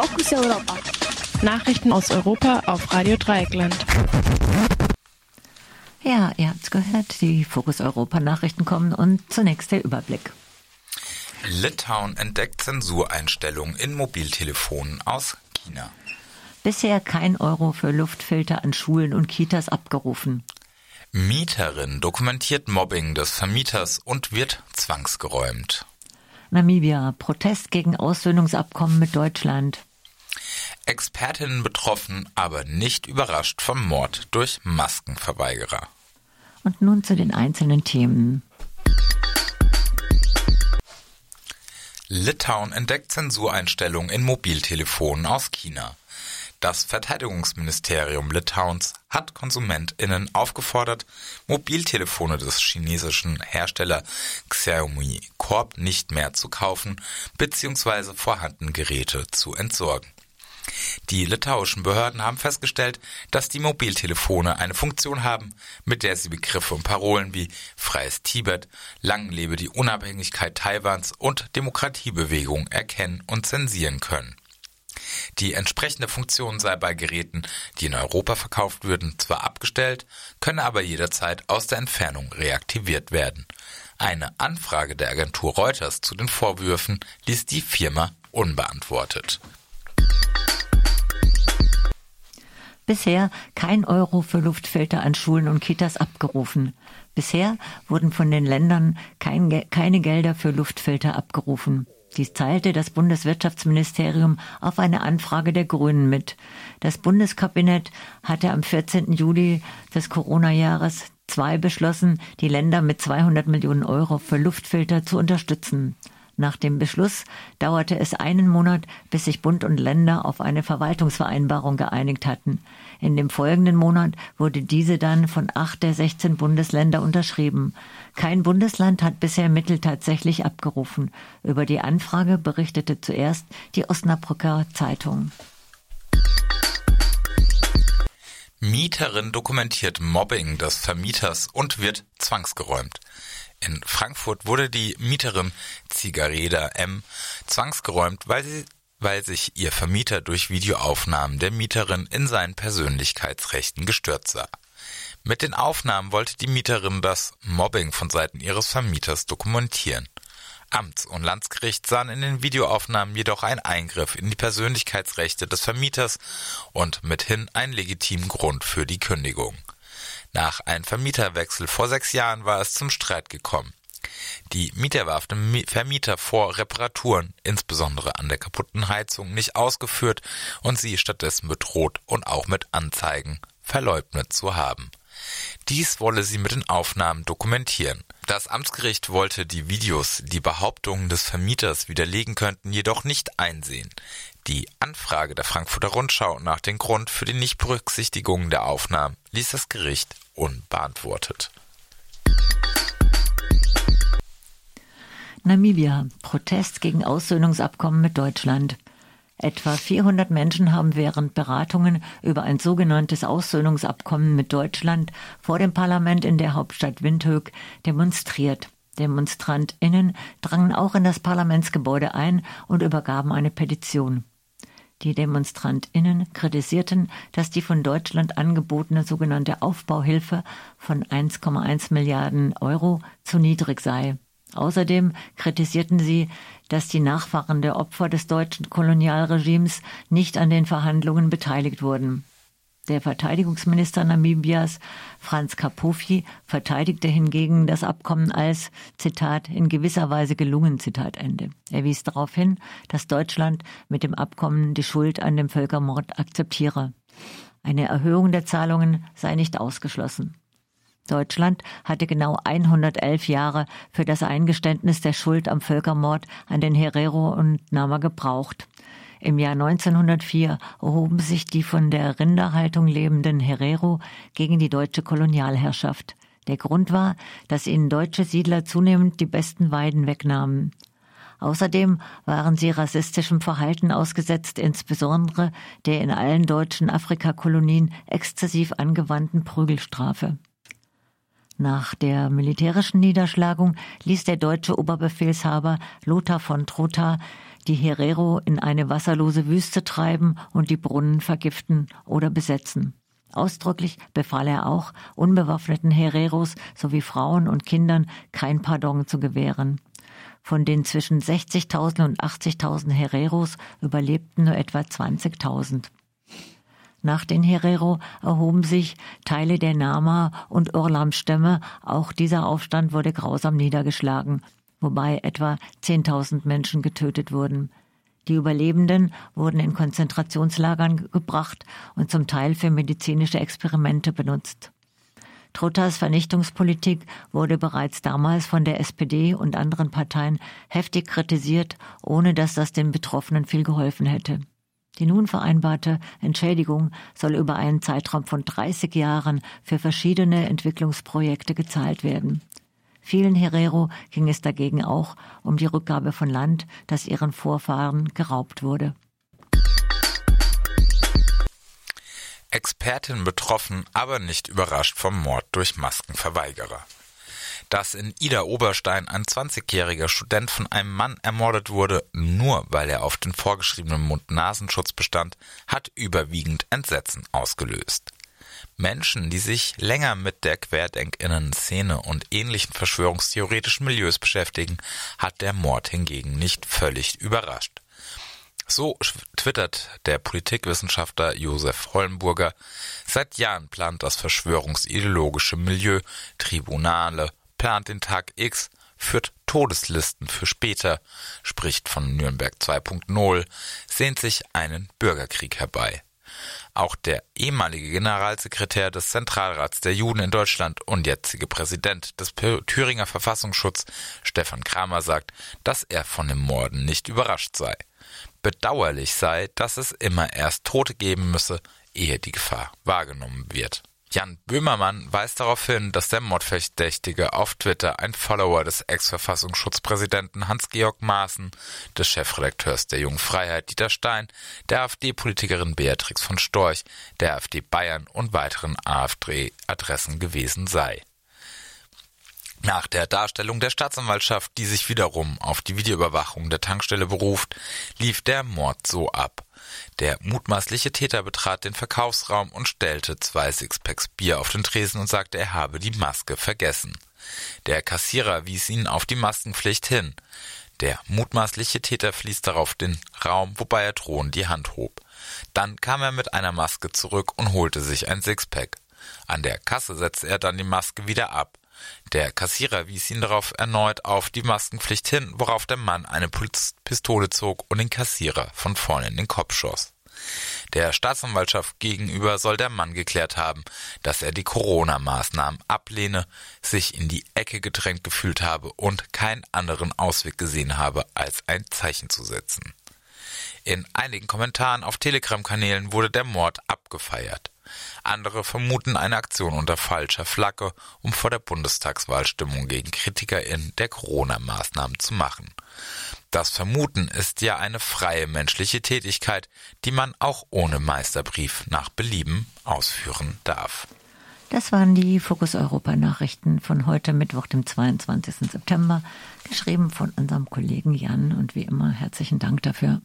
Fokus Europa. Nachrichten aus Europa auf Radio Dreieckland. Ja, ihr habt's gehört, die Fokus Europa Nachrichten kommen und zunächst der Überblick. Litauen entdeckt Zensureinstellungen in Mobiltelefonen aus China. Bisher kein Euro für Luftfilter an Schulen und Kitas abgerufen. Mieterin dokumentiert Mobbing des Vermieters und wird zwangsgeräumt. Namibia, Protest gegen Aussöhnungsabkommen mit Deutschland. Expertinnen betroffen, aber nicht überrascht vom Mord durch Maskenverweigerer. Und nun zu den einzelnen Themen. Litauen entdeckt Zensureinstellungen in Mobiltelefonen aus China. Das Verteidigungsministerium Litauens hat KonsumentInnen aufgefordert, Mobiltelefone des chinesischen Hersteller Xiaomi Corp nicht mehr zu kaufen bzw. vorhandene Geräte zu entsorgen. Die litauischen Behörden haben festgestellt, dass die Mobiltelefone eine Funktion haben, mit der sie Begriffe und Parolen wie Freies Tibet, Lang lebe die Unabhängigkeit Taiwans und Demokratiebewegung erkennen und zensieren können. Die entsprechende Funktion sei bei Geräten, die in Europa verkauft würden, zwar abgestellt, könne aber jederzeit aus der Entfernung reaktiviert werden. Eine Anfrage der Agentur Reuters zu den Vorwürfen ließ die Firma unbeantwortet. Bisher kein Euro für Luftfilter an Schulen und Kitas abgerufen. Bisher wurden von den Ländern kein, keine Gelder für Luftfilter abgerufen. Dies teilte das Bundeswirtschaftsministerium auf eine Anfrage der Grünen mit. Das Bundeskabinett hatte am 14. Juli des Corona-Jahres zwei beschlossen, die Länder mit 200 Millionen Euro für Luftfilter zu unterstützen. Nach dem Beschluss dauerte es einen Monat, bis sich Bund und Länder auf eine Verwaltungsvereinbarung geeinigt hatten. In dem folgenden Monat wurde diese dann von acht der 16 Bundesländer unterschrieben. Kein Bundesland hat bisher Mittel tatsächlich abgerufen. Über die Anfrage berichtete zuerst die Osnabrücker Zeitung. Mieterin dokumentiert Mobbing des Vermieters und wird zwangsgeräumt. In Frankfurt wurde die Mieterin Zigareda M. zwangsgeräumt, weil sie weil sich ihr Vermieter durch Videoaufnahmen der Mieterin in seinen Persönlichkeitsrechten gestört sah. Mit den Aufnahmen wollte die Mieterin das Mobbing von Seiten ihres Vermieters dokumentieren. Amts- und Landesgericht sahen in den Videoaufnahmen jedoch einen Eingriff in die Persönlichkeitsrechte des Vermieters und mithin einen legitimen Grund für die Kündigung. Nach einem Vermieterwechsel vor sechs Jahren war es zum Streit gekommen. Die Mieter warf dem Vermieter vor, Reparaturen, insbesondere an der kaputten Heizung, nicht ausgeführt und sie stattdessen bedroht und auch mit Anzeigen verleugnet zu haben. Dies wolle sie mit den Aufnahmen dokumentieren. Das Amtsgericht wollte die Videos, die Behauptungen des Vermieters widerlegen könnten, jedoch nicht einsehen. Die Anfrage der Frankfurter Rundschau nach dem Grund für die Nichtberücksichtigung der Aufnahmen ließ das Gericht unbeantwortet. Namibia. Protest gegen Aussöhnungsabkommen mit Deutschland. Etwa 400 Menschen haben während Beratungen über ein sogenanntes Aussöhnungsabkommen mit Deutschland vor dem Parlament in der Hauptstadt Windhoek demonstriert. DemonstrantInnen drangen auch in das Parlamentsgebäude ein und übergaben eine Petition. Die DemonstrantInnen kritisierten, dass die von Deutschland angebotene sogenannte Aufbauhilfe von 1,1 Milliarden Euro zu niedrig sei. Außerdem kritisierten sie, dass die Nachfahren der Opfer des deutschen Kolonialregimes nicht an den Verhandlungen beteiligt wurden. Der Verteidigungsminister Namibias, Franz Kapofi, verteidigte hingegen das Abkommen als, Zitat, in gewisser Weise gelungen, Zitat Ende. Er wies darauf hin, dass Deutschland mit dem Abkommen die Schuld an dem Völkermord akzeptiere. Eine Erhöhung der Zahlungen sei nicht ausgeschlossen. Deutschland hatte genau 111 Jahre für das Eingeständnis der Schuld am Völkermord an den Herero und Nama gebraucht. Im Jahr 1904 erhoben sich die von der Rinderhaltung lebenden Herero gegen die deutsche Kolonialherrschaft. Der Grund war, dass ihnen deutsche Siedler zunehmend die besten Weiden wegnahmen. Außerdem waren sie rassistischem Verhalten ausgesetzt, insbesondere der in allen deutschen Afrikakolonien exzessiv angewandten Prügelstrafe. Nach der militärischen Niederschlagung ließ der deutsche Oberbefehlshaber Lothar von Trotha die Herero in eine wasserlose Wüste treiben und die Brunnen vergiften oder besetzen. Ausdrücklich befahl er auch, unbewaffneten Hereros sowie Frauen und Kindern kein Pardon zu gewähren. Von den zwischen 60.000 und 80.000 Hereros überlebten nur etwa 20.000. Nach den Herero erhoben sich Teile der Nama- und Orlam-Stämme. Auch dieser Aufstand wurde grausam niedergeschlagen, wobei etwa 10.000 Menschen getötet wurden. Die Überlebenden wurden in Konzentrationslagern gebracht und zum Teil für medizinische Experimente benutzt. Trottas Vernichtungspolitik wurde bereits damals von der SPD und anderen Parteien heftig kritisiert, ohne dass das den Betroffenen viel geholfen hätte. Die nun vereinbarte Entschädigung soll über einen Zeitraum von 30 Jahren für verschiedene Entwicklungsprojekte gezahlt werden. Vielen Herero ging es dagegen auch um die Rückgabe von Land, das ihren Vorfahren geraubt wurde. Expertin betroffen, aber nicht überrascht vom Mord durch Maskenverweigerer. Dass in Ida Oberstein ein 20-jähriger Student von einem Mann ermordet wurde, nur weil er auf den vorgeschriebenen Mund-Nasenschutz bestand, hat überwiegend Entsetzen ausgelöst. Menschen, die sich länger mit der Querdenkinnen-Szene und ähnlichen verschwörungstheoretischen Milieus beschäftigen, hat der Mord hingegen nicht völlig überrascht. So twittert der Politikwissenschaftler Josef Hollenburger, seit Jahren plant das verschwörungsideologische Milieu Tribunale, plant den Tag X, führt Todeslisten für später, spricht von Nürnberg 2.0, sehnt sich einen Bürgerkrieg herbei. Auch der ehemalige Generalsekretär des Zentralrats der Juden in Deutschland und jetzige Präsident des Thüringer Verfassungsschutz, Stefan Kramer, sagt, dass er von dem Morden nicht überrascht sei. Bedauerlich sei, dass es immer erst Tote geben müsse, ehe die Gefahr wahrgenommen wird. Jan Böhmermann weist darauf hin, dass der Mordverdächtige auf Twitter ein Follower des Ex-Verfassungsschutzpräsidenten Hans-Georg Maaßen, des Chefredakteurs der Jungen Freiheit Dieter Stein, der AfD-Politikerin Beatrix von Storch, der AfD Bayern und weiteren AfD-Adressen gewesen sei. Nach der Darstellung der Staatsanwaltschaft, die sich wiederum auf die Videoüberwachung der Tankstelle beruft, lief der Mord so ab. Der mutmaßliche Täter betrat den Verkaufsraum und stellte zwei Sixpacks Bier auf den Tresen und sagte, er habe die Maske vergessen. Der Kassierer wies ihn auf die Maskenpflicht hin. Der mutmaßliche Täter fließt darauf den Raum, wobei er drohend die Hand hob. Dann kam er mit einer Maske zurück und holte sich ein Sixpack. An der Kasse setzte er dann die Maske wieder ab. Der Kassierer wies ihn darauf erneut auf die Maskenpflicht hin, worauf der Mann eine Pistole zog und den Kassierer von vorne in den Kopf schoss. Der Staatsanwaltschaft gegenüber soll der Mann geklärt haben, dass er die Corona-Maßnahmen ablehne, sich in die Ecke gedrängt gefühlt habe und keinen anderen Ausweg gesehen habe, als ein Zeichen zu setzen. In einigen Kommentaren auf Telegram-Kanälen wurde der Mord abgefeiert. Andere vermuten eine Aktion unter falscher Flagge, um vor der Bundestagswahl Stimmung gegen KritikerInnen der Corona-Maßnahmen zu machen. Das Vermuten ist ja eine freie menschliche Tätigkeit, die man auch ohne Meisterbrief nach Belieben ausführen darf. Das waren die Fokus Europa Nachrichten von heute Mittwoch, dem 22. September, geschrieben von unserem Kollegen Jan und wie immer herzlichen Dank dafür.